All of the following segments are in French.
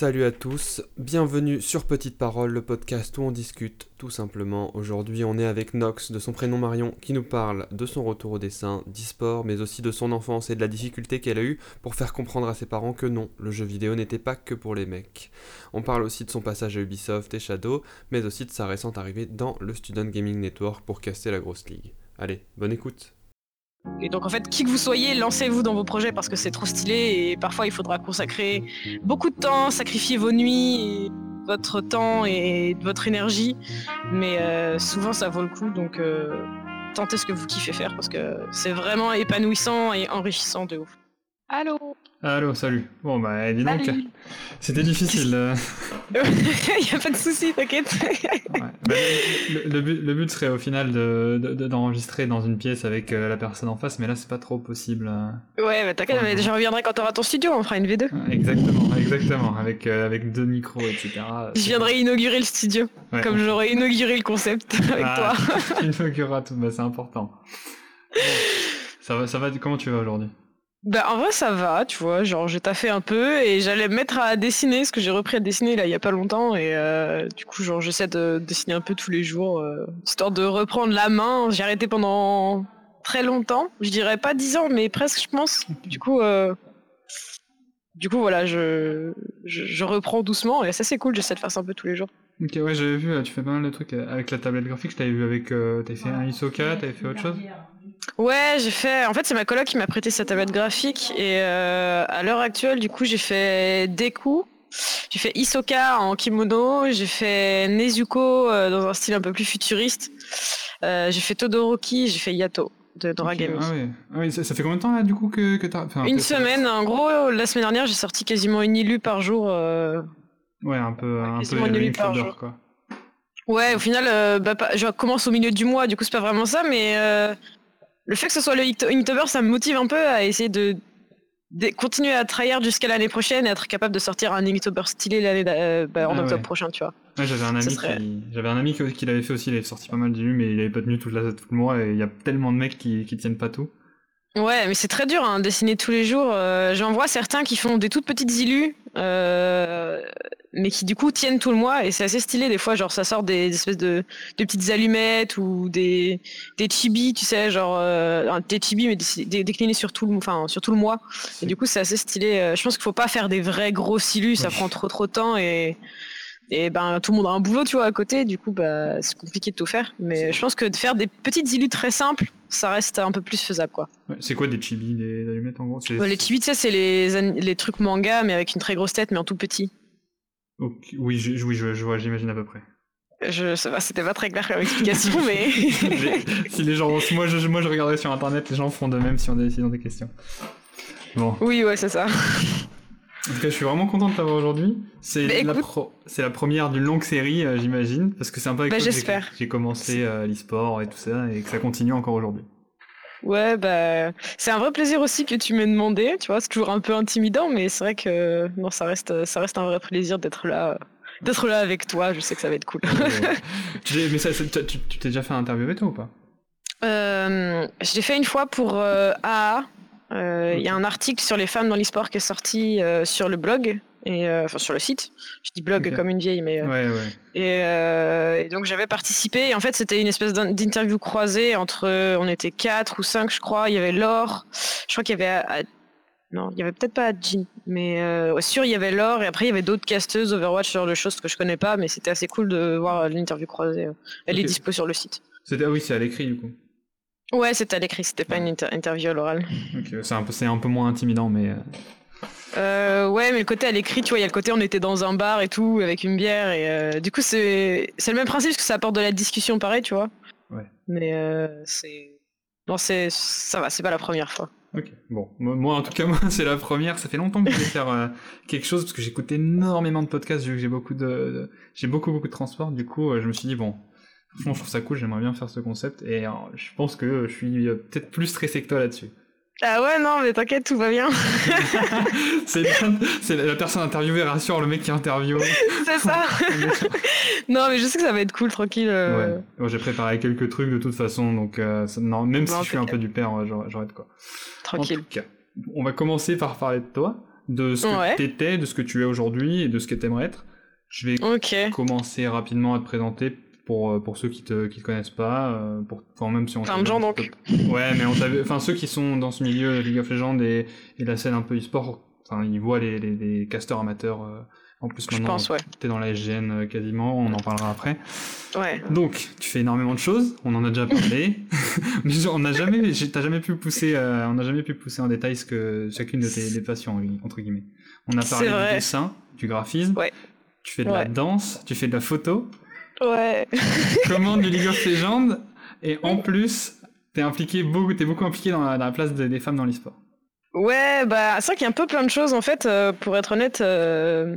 Salut à tous, bienvenue sur Petite Parole, le podcast où on discute tout simplement. Aujourd'hui, on est avec Nox, de son prénom Marion, qui nous parle de son retour au dessin, d'e-sport, mais aussi de son enfance et de la difficulté qu'elle a eue pour faire comprendre à ses parents que non, le jeu vidéo n'était pas que pour les mecs. On parle aussi de son passage à Ubisoft et Shadow, mais aussi de sa récente arrivée dans le Student Gaming Network pour casser la grosse ligue. Allez, bonne écoute et donc en fait, qui que vous soyez, lancez-vous dans vos projets parce que c'est trop stylé et parfois il faudra consacrer beaucoup de temps, sacrifier vos nuits, votre temps et votre énergie, mais euh, souvent ça vaut le coup. Donc euh, tentez ce que vous kiffez faire parce que c'est vraiment épanouissant et enrichissant de ouf. Allô? Allô, salut. Bon, bah, dis donc, c'était difficile. Euh. Il n'y a pas de souci, t'inquiète. ouais. Bah, le, but, le, but, serait au final d'enregistrer de, de, dans une pièce avec euh, la personne en face, mais là, c'est pas trop possible. Euh. Ouais, mais t'inquiète, mais je reviendrai quand t'auras ton studio, on fera une V2. Exactement, exactement, avec, avec deux micros, etc. Je viendrai inaugurer le studio, comme j'aurais inauguré le concept avec ah, toi. tu inaugureras tout, bah, c'est important. ça va, ça va, comment tu vas aujourd'hui? Bah en vrai ça va, tu vois, genre j'ai taffé un peu et j'allais me mettre à dessiner, ce que j'ai repris à dessiner là il y a pas longtemps. Et euh, du coup genre j'essaie de dessiner un peu tous les jours, euh, histoire de reprendre la main. J'ai arrêté pendant très longtemps, je dirais pas 10 ans mais presque je pense. Du coup euh, du coup voilà je, je, reprends doucement et ça c'est cool, j'essaie de faire ça un peu tous les jours. Ok ouais j'avais vu, tu fais pas mal de trucs avec la tablette graphique, je t'avais vu avec, t'avais fait un Isoka, t'avais fait autre chose Ouais, j'ai fait. En fait, c'est ma coloc qui m'a prêté sa tablette graphique et euh, à l'heure actuelle, du coup, j'ai fait Deku, j'ai fait Isoka en kimono, j'ai fait Nezuko euh, dans un style un peu plus futuriste, euh, j'ai fait Todoroki, j'ai fait Yato de Doragami. Ah oui, ah ça, fait combien de temps là du coup que, que t'as Une semaine, en gros, la semaine dernière, j'ai sorti quasiment une illu par jour. Ouais, un peu, un peu une illu par jour. Quoi. Ouais, au final, bah, je commence au milieu du mois, du coup, c'est pas vraiment ça, mais le fait que ce soit le Inktober, ça me motive un peu à essayer de, continuer à trahir jusqu'à l'année prochaine et être capable de sortir un Inktober stylé l'année euh, bah, en ah octobre prochain, tu vois. j'avais un ami qui, j'avais un ami qui, l'avait fait aussi, il avait sorti pas mal d'illus, mais il avait pas tenu tout, le mois et il y a tellement de mecs qui, qui tiennent pas tout. Ouais, mais c'est très dur, hein, dessiner tous les jours. Euh, j'en vois certains qui font des toutes petites illus, euh, mais qui du coup tiennent tout le mois et c'est assez stylé des fois. Genre ça sort des, espèces de, de, petites allumettes ou des, des chibis, tu sais, genre euh, des chibis mais déclinés sur tout le, enfin sur tout le mois. Et du coup c'est assez stylé. Euh, je pense qu'il faut pas faire des vrais gros illus, ça prend trop trop de temps et et ben tout le monde a un boulot tu vois à côté du coup bah c'est compliqué de tout faire mais je pense que de faire des petites illus très simples ça reste un peu plus faisable quoi c'est quoi des chibis des allumettes en gros les chibis sais c'est les, les trucs manga mais avec une très grosse tête mais en tout petit oui je, oui je, vois j'imagine à peu près je sais pas, c'était pas très clair comme explication, mais. si les gens, moi je, moi je regarderai sur internet, les gens font de même si on, a, si des questions. Bon. Oui, ouais, c'est ça. En tout cas, je suis vraiment content de t'avoir aujourd'hui. C'est bah, la, première d'une longue série, euh, j'imagine, parce que c'est un peu avec bah, j'espère. j'ai commencé euh, l'e-sport et tout ça, et que ça continue encore aujourd'hui. Ouais, bah, c'est un vrai plaisir aussi que tu m'aies demandé, tu vois, c'est toujours un peu intimidant, mais c'est vrai que non, ça reste, ça reste un vrai plaisir d'être là, d'être là avec toi, je sais que ça va être cool. mais ça, tu t'es déjà fait interviewer toi ou pas? Euh, Je l'ai fait une fois pour euh, AA, euh, il y a un article sur les femmes dans l'e-sport qui est sorti euh, sur le blog et euh, enfin sur le site. Je dis blog comme une vieille, mais ouais, ouais. Et, donc j'avais participé. Et en fait, c'était une espèce d'interview croisée entre on était quatre ou cinq, je crois. Il y avait Laure. Je crois qu'il y avait non, il y avait peut-être pas Jean, mais euh, sûr il y avait Laure et après il y avait d'autres casteuses Overwatch sur de choses que je connais pas, mais c'était assez cool de voir l'interview croisée. Elle est dispo sur le site. C'était ah oui, c'est à l'écrit du coup. Ouais, c'était à l'écrit, c'était pas une interview à l'oral. c'est un, peu, un peu moins intimidant, mais. Euh. euh, ouais, mais le côté à l'écrit, tu vois, il y a le côté on était dans un bar et tout, avec une bière, et euh, du coup, c'est le même principe, parce que ça apporte de la discussion pareil, tu vois. Ouais. Mais c'est. Non, ça va, c'est pas la première fois. Ok, bon. Moi, en tout cas, moi, c'est la première. Ça fait longtemps que je voulais faire quelque chose, parce que j'écoute énormément de podcasts, vu que j'ai beaucoup de. J'ai beaucoup, beaucoup de transport, du coup, je me suis dit, bon, Franchement, je trouve ça cool, j'aimerais bien faire ce concept et euh, je pense que je suis euh, peut-être plus stressé que toi là-dessus. Ah ouais, non, mais t'inquiète, tout va bien. c'est la personne interviewée rassure le mec qui interviewe. c'est ça. non, mais je sais que ça va être cool, tranquille. Euh. Ouais. J'ai préparé quelques trucs de toute façon, donc non, même si je suis un peu du père, j'aurais de quoi. Tranquille. on va commencer par parler de toi. de ce que Ouais. t'étais, de ce que tu es aujourd'hui et de ce que t'aimerais être. Je vais commencer rapidement à te présenter pour, euh, pour ceux qui te, qui te connaissent pas, euh, pour, enfin, même si on Plein de gens, donc. Ouais, mais on vu- enfin ceux qui sont dans ce milieu League of Legends et, et la scène un peu e-sport, enfin ils voient les, les, les casteurs amateurs. euh, en plus Je maintenant, pense, ouais. t'es dans la SGN quasiment, on en parlera après. Ouais. Donc, tu fais énormément de choses, on en a déjà parlé, mais on n'a jamais, t'as jamais pu pousser, euh, on n'a jamais pu pousser en détail ce que chacune de tes passions entre guillemets. On a parlé du dessin, du graphisme, Ouais. tu fais de la danse, tu fais de la photo, Ouais. commande du League of Legends, et en plus, t'es impliqué beaucoup, t'es beaucoup impliqué dans la, dans la place des, des femmes dans l'e-sport. Ouais, bah, c'est vrai qu'il y a un peu plein de choses en fait. euh, pour être honnête, euh,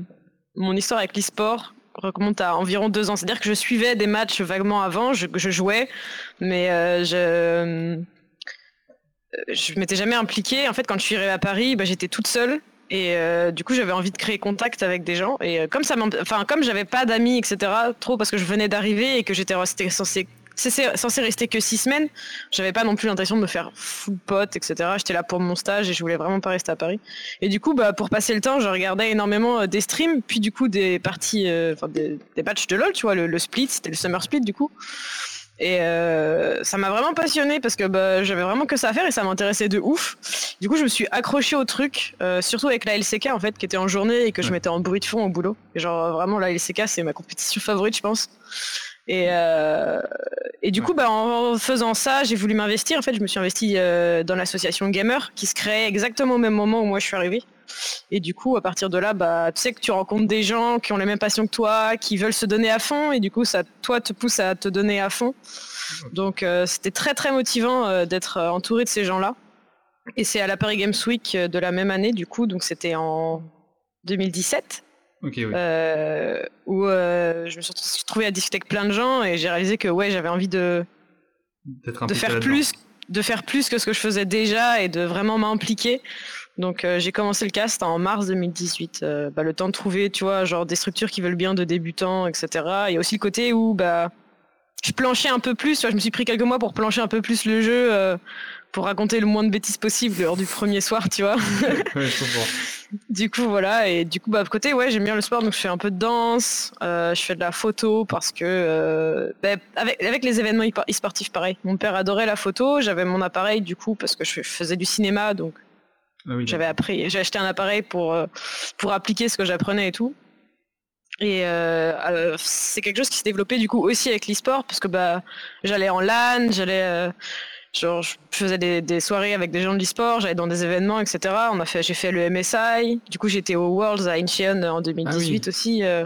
mon histoire avec l'e-sport remonte à environ deux ans. C'est-à-dire que je suivais des matchs vaguement avant, je, je jouais, mais euh, je. Je m'étais jamais impliquée. En fait, quand je suis arrivée à Paris, bah, j'étais toute seule. Et euh, du coup, j'avais envie de créer contact avec des gens. Et euh, comme ça, enfin, comme j'avais pas d'amis, etc., trop parce que je venais d'arriver et que j'étais censée censée rester que six semaines, j'avais pas non plus l'intention de me faire full pote, etc. J'étais là pour mon stage et je voulais vraiment pas rester à Paris. Et du coup, bah, pour passer le temps, je regardais énormément euh, des streams, puis du coup des parties, enfin des, des de LoL, tu vois, le split, c'était le summer split du coup. Et euh, ça m'a vraiment passionné parce que bah, j'avais vraiment que ça à faire et ça m'intéressait de ouf. Du coup, je me suis accrochée au truc, euh, surtout avec la LCK en fait, qui était en journée et que je mettais en bruit de fond au boulot. Et genre vraiment la LCK, c'est ma compétition favorite, je pense. Et, euh, et du Ouais. coup, bah, en faisant ça, j'ai voulu m'investir. En fait, je me suis investi euh, dans l'association Gamer, qui se créait exactement au même moment où moi je suis arrivée. Et du coup, à partir de là, bah, tu sais que tu rencontres des gens qui ont les mêmes passions que toi, qui veulent se donner à fond, et du coup, ça, toi, te pousse à te donner à fond. Donc, euh, c'était très très motivant d'être entouré de ces gens-là. Et c'est à la Paris Games Week de la même année, du coup, donc c'était en 2017 Oui. euh, où euh, je me suis retrouvée à discuter avec plein de gens et j'ai réalisé que ouais j'avais envie de, de faire plus de faire plus que ce que je faisais déjà et de vraiment m'impliquer. Donc euh, j'ai commencé le cast en mars 2018 euh, bah, le temps de trouver tu vois genre des structures qui veulent bien de débutants etc il y a aussi le côté où bah je planchais un peu plus tu vois, je me suis pris quelques mois pour plancher un peu plus le jeu euh, pour raconter le moins de bêtises possible lors du premier soir tu vois. Ouais, je comprends. du coup, voilà. Et du coup, bah, à côté, ouais, j'aime bien le sport, donc je fais un peu de danse, euh, je fais de la photo parce que, euh, bah, avec, avec les événements e-sportifs, pareil. Mon père adorait la photo, j'avais mon appareil, du coup, parce que je faisais du cinéma, donc Ah oui, j'avais appris, j'ai acheté un appareil pour, euh, pour appliquer ce que j'apprenais et tout. Et euh, c'est quelque chose qui s'est développé du coup aussi avec l'e-sport parce que bah j'allais en LAN, j'allais euh, genre je faisais des, des soirées avec des gens de l'e-sport, j'allais dans des événements etc. On a fait j'ai fait le MSI, du coup j'étais au Worlds à Incheon en 2018 aussi euh,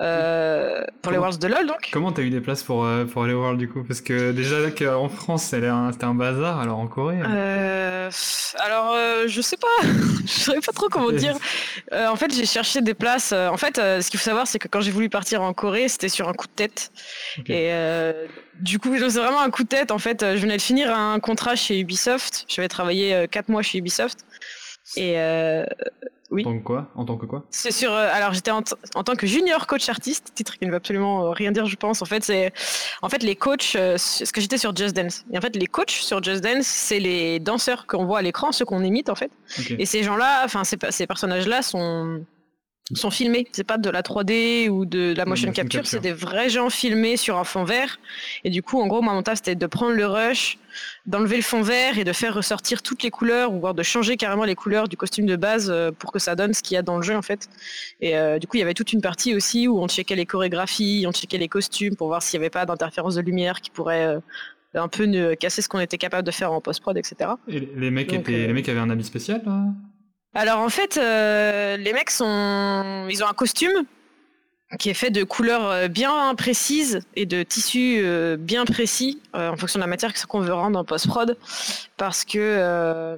euh, pour les Worlds de LoL donc. Comment t'as eu des places pour, euh, pour aller au World du coup? Parce que déjà là, qu'en France c'était un, un bazar, alors en Corée. hein. Euh, alors, euh, je sais pas, je saurais pas trop comment dire. En fait, j'ai cherché des places. en fait, ce qu'il faut savoir, c'est que quand j'ai voulu partir en Corée, c'était sur un coup de tête. Et euh, du coup, c'est vraiment un coup de tête. En fait, je venais de finir un contrat chez Ubisoft. J'avais travaillé 4 mois chez Ubisoft. Et euh, oui. En tant que quoi? En tant que quoi? C'est sur. euh, alors, j'étais en, tant que junior coach artiste, titre qui ne veut absolument euh, rien dire, je pense. En fait, c'est. En fait, les coachs. euh, ce que j'étais sur Just Dance. Et en fait, les coachs sur Just Dance, c'est les danseurs qu'on voit à l'écran, ceux qu'on imite, en fait. Et ces gens-là, enfin, ces, ces personnages-là sont sont filmés. C'est pas de la 3D ou de la motion, motion capture, capture. c'est des vrais gens filmés sur un fond vert. Et du coup, en gros, moi, mon taf, c'était de prendre le rush, d'enlever le fond vert et de faire ressortir toutes les couleurs, ou voire de changer carrément les couleurs du costume de base euh, pour que ça donne ce qu'il y a dans le jeu, en fait. Et euh, du coup, il y avait toute une partie aussi où on checkait les chorégraphies, on checkait les costumes pour voir s'il n'y avait pas d'interférence de lumière qui pourrait euh, un peu ne- casser ce qu'on était capable de faire en post-prod, etc. Et les- mecs, Donc, étaient, les mecs avaient un habit spécial Alors en fait, euh, les mecs sont, ils ont un costume qui est fait de couleurs euh, bien précises et de tissus euh, bien précis en fonction de la matière qu'on veut rendre en post-prod, parce que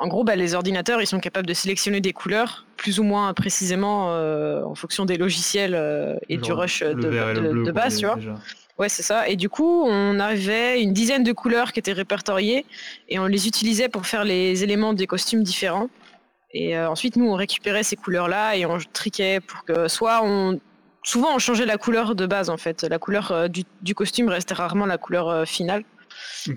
en gros, bah, les ordinateurs, ils sont capables de sélectionner des couleurs plus ou moins précisément euh, en fonction des logiciels euh, et du rush de, bleu, base, tu vois. déjà. Ouais, c'est ça. Et du coup, on avait une dizaine de couleurs qui étaient répertoriées et on les utilisait pour faire les éléments des costumes différents. Et euh, ensuite, nous, on récupérait ces couleurs-là et on triquait pour que soit on. Souvent, on changeait la couleur de base en fait. La couleur euh, du, du costume restait rarement la couleur euh, finale.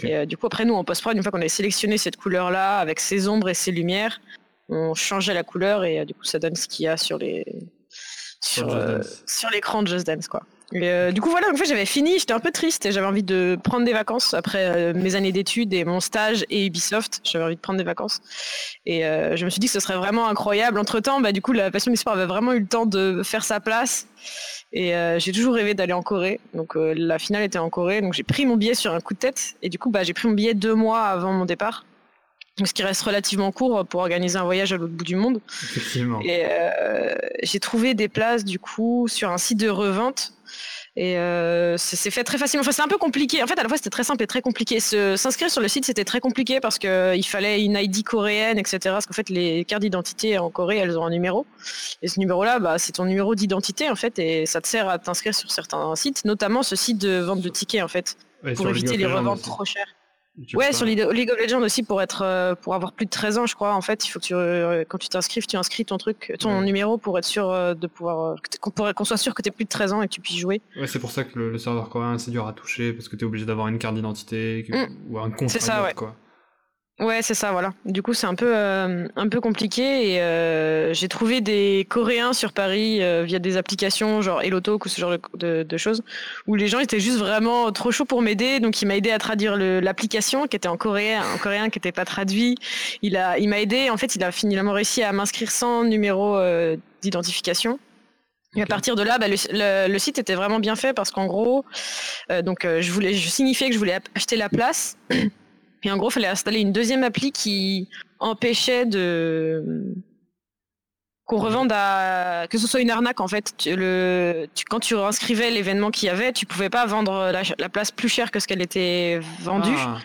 Et du coup, après, nous, en post-prod, une fois qu'on avait sélectionné cette couleur-là avec ses ombres et ses lumières, on changeait la couleur et du coup ça donne ce qu'il y a sur les sur, sur l'écran de Just Dance quoi. Euh, du coup, voilà, en fait, j'avais fini, j'étais un peu triste et j'avais envie de prendre des vacances après euh, mes années d'études et mon stage et Ubisoft. J'avais envie de prendre des vacances. Et euh, je me suis dit que ce serait vraiment incroyable. Entre temps, bah, du coup, la passion du sport avait vraiment eu le temps de faire sa place. Et j'ai toujours rêvé d'aller en Corée. Donc, la finale était en Corée. Donc, j'ai pris mon billet sur un coup de tête. Et du coup, bah, j'ai pris mon billet deux mois avant mon départ. Donc, ce qui reste relativement court pour organiser un voyage à l'autre bout du monde. Effectivement. Et j'ai trouvé des places, du coup, sur un site de revente et euh, c'est fait très facilement. Enfin, c'est un peu compliqué. En fait, à la fois, c'était très simple et très compliqué. S'inscrire sur le site, c'était très compliqué parce qu'il euh, fallait une ID coréenne, etc. Parce qu'en fait, les cartes d'identité en Corée, elles ont un numéro. Et ce numéro-là, bah, c'est ton numéro d'identité, en fait. Et ça te sert à t'inscrire sur certains sites, notamment ce site de vente de tickets, en fait. pour éviter les reventes trop chères ouais, sur League of Legends aussi pour être euh, pour avoir plus de 13 ans, je crois. En fait, il faut que tu euh, quand tu t'inscrives, tu inscris ton truc, ton numéro pour être sûr euh, de pouvoir qu'on soit sûr que tu plus de 13 ans et que tu puisses jouer. Ouais, c'est pour ça que le, serveur coréen c'est dur à toucher parce que tu es obligé d'avoir une carte d'identité mm. ou un compte. C'est ça, ouais. Quoi. Ouais, c'est ça, voilà. Du coup, c'est un peu euh, un peu compliqué et euh, j'ai trouvé des Coréens sur Paris euh, via des applications genre Elotalk ou ce genre de, de, choses où les gens étaient juste vraiment trop chauds pour m'aider. Donc, il m'a aidé à traduire l'application qui était en coréen, en coréen qui n'était pas traduit. Il a il m'a aidé. En fait, il a finalement réussi à m'inscrire sans numéro d'identification. Et à partir de là, bah, le, le, site était vraiment bien fait parce qu'en gros, donc je voulais, je signifiais que je voulais acheter la place. Et en gros, il fallait installer une deuxième appli qui empêchait de qu'on revende à que ce soit une arnaque en fait. le, quand tu inscrivais l'événement qu'il y avait, tu pouvais pas vendre la, place plus cher que ce qu'elle était vendue. Ah.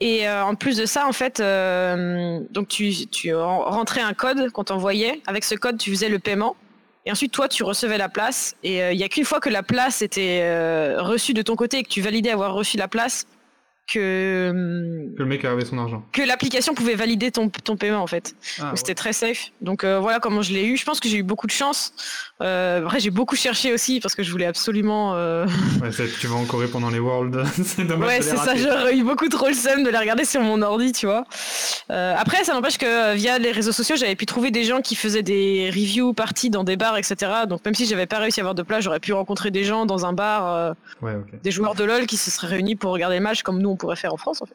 Et euh, en plus de ça, en fait, euh, donc tu, tu rentrais un code qu'on t'envoyait. Avec ce code, tu faisais le paiement. Et ensuite, toi, tu recevais la place. Et euh, il y a qu'une fois que la place était reçue de ton côté et que tu validais avoir reçu la place, que, que le mec avait son argent. Que l'application pouvait valider ton, ton paiement en fait. Ah, c'était très safe. Donc euh, voilà comment je l'ai eu. Je pense que j'ai eu beaucoup de chance. Euh, après j'ai beaucoup cherché aussi parce que je voulais absolument. Euh... Ouais, tu vas en Corée pendant les Worlds. c'est dommage. Ouais, c'est ça. J'aurais eu beaucoup trop le seum de les regarder sur mon ordi, tu vois. Euh, après, ça n'empêche que euh, via les réseaux sociaux, j'avais pu trouver des gens qui faisaient des reviews parties dans des bars, etc. Donc même si j'avais pas réussi à avoir de place, j'aurais pu rencontrer des gens dans un bar, ouais, des joueurs de LoL qui se seraient réunis pour regarder le match comme nous pourrait faire en France en fait.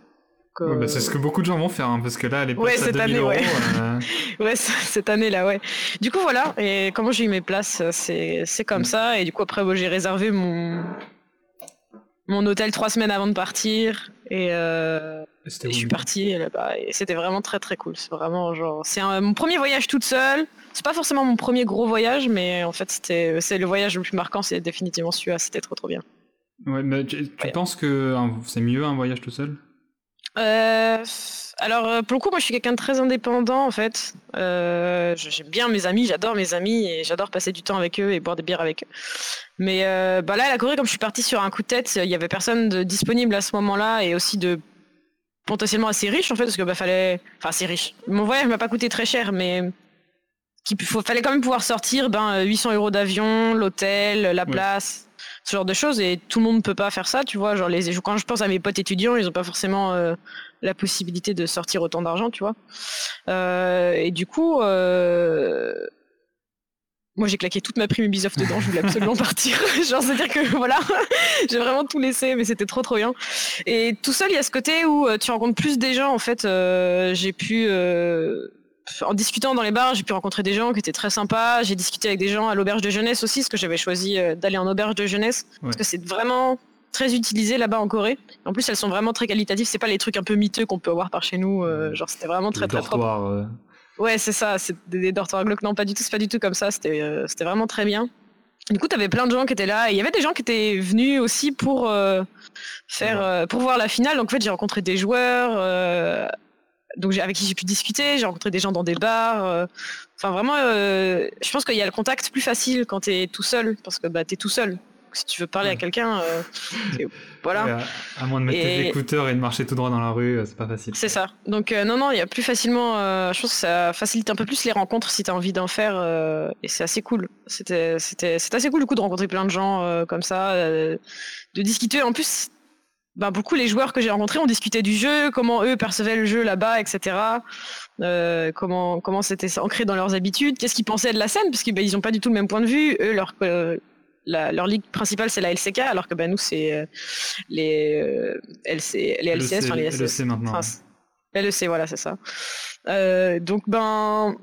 Bah, c'est ce que beaucoup de gens vont faire hein, parce que là, les ouais, cette année, ouais. Euh, ouais, cette année là, ouais. Du coup, voilà. Et comment j'ai eu mes places, c'est c'est comme ça. Et du coup, après, j'ai réservé mon mon hôtel trois semaines avant de partir et, euh, je suis partie là-bas et c'était vraiment très très cool. C'est vraiment genre c'est mon premier voyage toute seule. C'est pas forcément mon premier gros voyage, mais en fait c'était c'est le voyage le plus marquant, c'est définitivement celui-là. C'était trop trop bien. Ouais, mais tu, penses que c'est mieux un voyage tout seul? Euh, alors euh, pour le coup, moi je suis quelqu'un de très indépendant en fait. Euh, j'aime bien mes amis, j'adore mes amis et j'adore passer du temps avec eux et boire des bières avec eux. Mais euh, bah là, la Corée, comme je suis partie sur un coup de tête, il y avait personne de disponible à ce moment-là et aussi de potentiellement assez riche en fait parce que bah fallait, enfin assez riche. Mon voyage m'a pas coûté très cher, mais il fallait quand même pouvoir sortir ben 800 euros d'avion, l'hôtel, la place ce genre de choses et tout le monde ne peut pas faire ça tu vois. Genre les quand je pense à mes potes étudiants ils ont pas forcément euh, la possibilité de sortir autant d'argent tu vois. Euh, et du coup euh, moi j'ai claqué toute ma prime Ubisoft dedans je voulais absolument partir. Genre c'est à dire que voilà j'ai vraiment tout laissé mais c'était trop trop bien. Et tout seul il y a ce côté où tu rencontres plus des gens en fait. J'ai pu en discutant dans les bars, j'ai pu rencontrer des gens qui étaient très sympas. J'ai discuté avec des gens à l'auberge de jeunesse aussi, parce que j'avais choisi euh, d'aller en auberge de jeunesse, parce que c'est vraiment très utilisé là-bas en Corée. En plus, elles sont vraiment très qualitatives. C'est pas les trucs un peu miteux qu'on peut avoir par chez nous. Euh, genre, c'était vraiment très très propre. Euh. Ouais, c'est ça. C'est des, dortoirs glauques. Non, pas du tout. C'est pas du tout comme ça. C'était c'était vraiment très bien. Du coup, t'avais plein de gens qui étaient là. il y avait des gens qui étaient venus aussi pour faire, pour voir la finale. Donc en fait, j'ai rencontré des joueurs donc avec qui j'ai pu discuter, j'ai rencontré des gens dans des bars. Euh, enfin vraiment, euh, je pense qu'il y a le contact plus facile quand t'es tout seul, parce que bah t'es tout seul. Si tu veux parler à quelqu'un, euh, voilà. à, moins de mettre tes écouteurs et de marcher tout droit dans la rue, c'est pas facile. C'est ça. Donc non non, il y a plus facilement. je pense que ça facilite un peu plus les rencontres si t'as envie d'en faire, et c'est assez cool. C'était c'était c'est assez cool du coup de rencontrer plein de gens comme ça, de discuter. En plus ben, beaucoup les joueurs que j'ai rencontrés ont discuté du jeu, comment eux percevaient le jeu là-bas, etc. Euh, comment comment c'était ancré dans leurs habitudes, qu'est-ce qu'ils pensaient de la scène, parce qu'ils ben, ils ont pas du tout le même point de vue. Eux, leur euh, la, leur ligue principale c'est la LCK, alors que ben nous c'est euh, les LC, les LCS, enfin les LEC maintenant. Enfin, LEC, voilà, c'est ça. Donc ben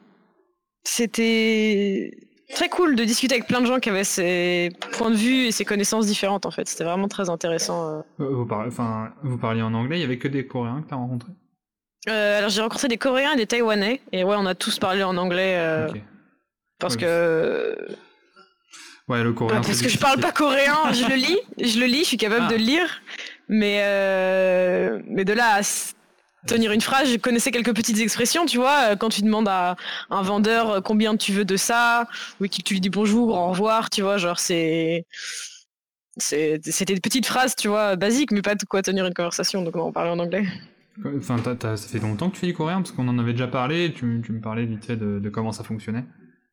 c'était très cool de discuter avec plein de gens qui avaient ces points de vue et ces connaissances différentes en fait. C'était vraiment très intéressant. euh. Euh, Vous, parlez, enfin, vous parliez en anglais, il y avait que des Coréens que t'as rencontrés? Euh, alors j'ai rencontré des Coréens et des Taïwanais et ouais on a tous parlé en anglais euh, parce Ouais, que Ouais, le coréen. bah, parce que je parle pas coréen, je le lis, je le lis, je suis capable Ah. de le lire, mais euh, mais de là à tenir une phrase, je connaissais quelques petites expressions, tu vois, euh, quand tu demandes à un vendeur euh, combien tu veux de ça, ou que tu lui dis bonjour, au revoir, tu vois, genre c'est c'était des petites phrases, tu vois, basiques, mais pas de quoi tenir une conversation, donc on parlait en anglais. Enfin, ça fait longtemps que tu fais du coréen parce qu'on en avait déjà parlé. Tu, me parlais vite fait de comment ça fonctionnait.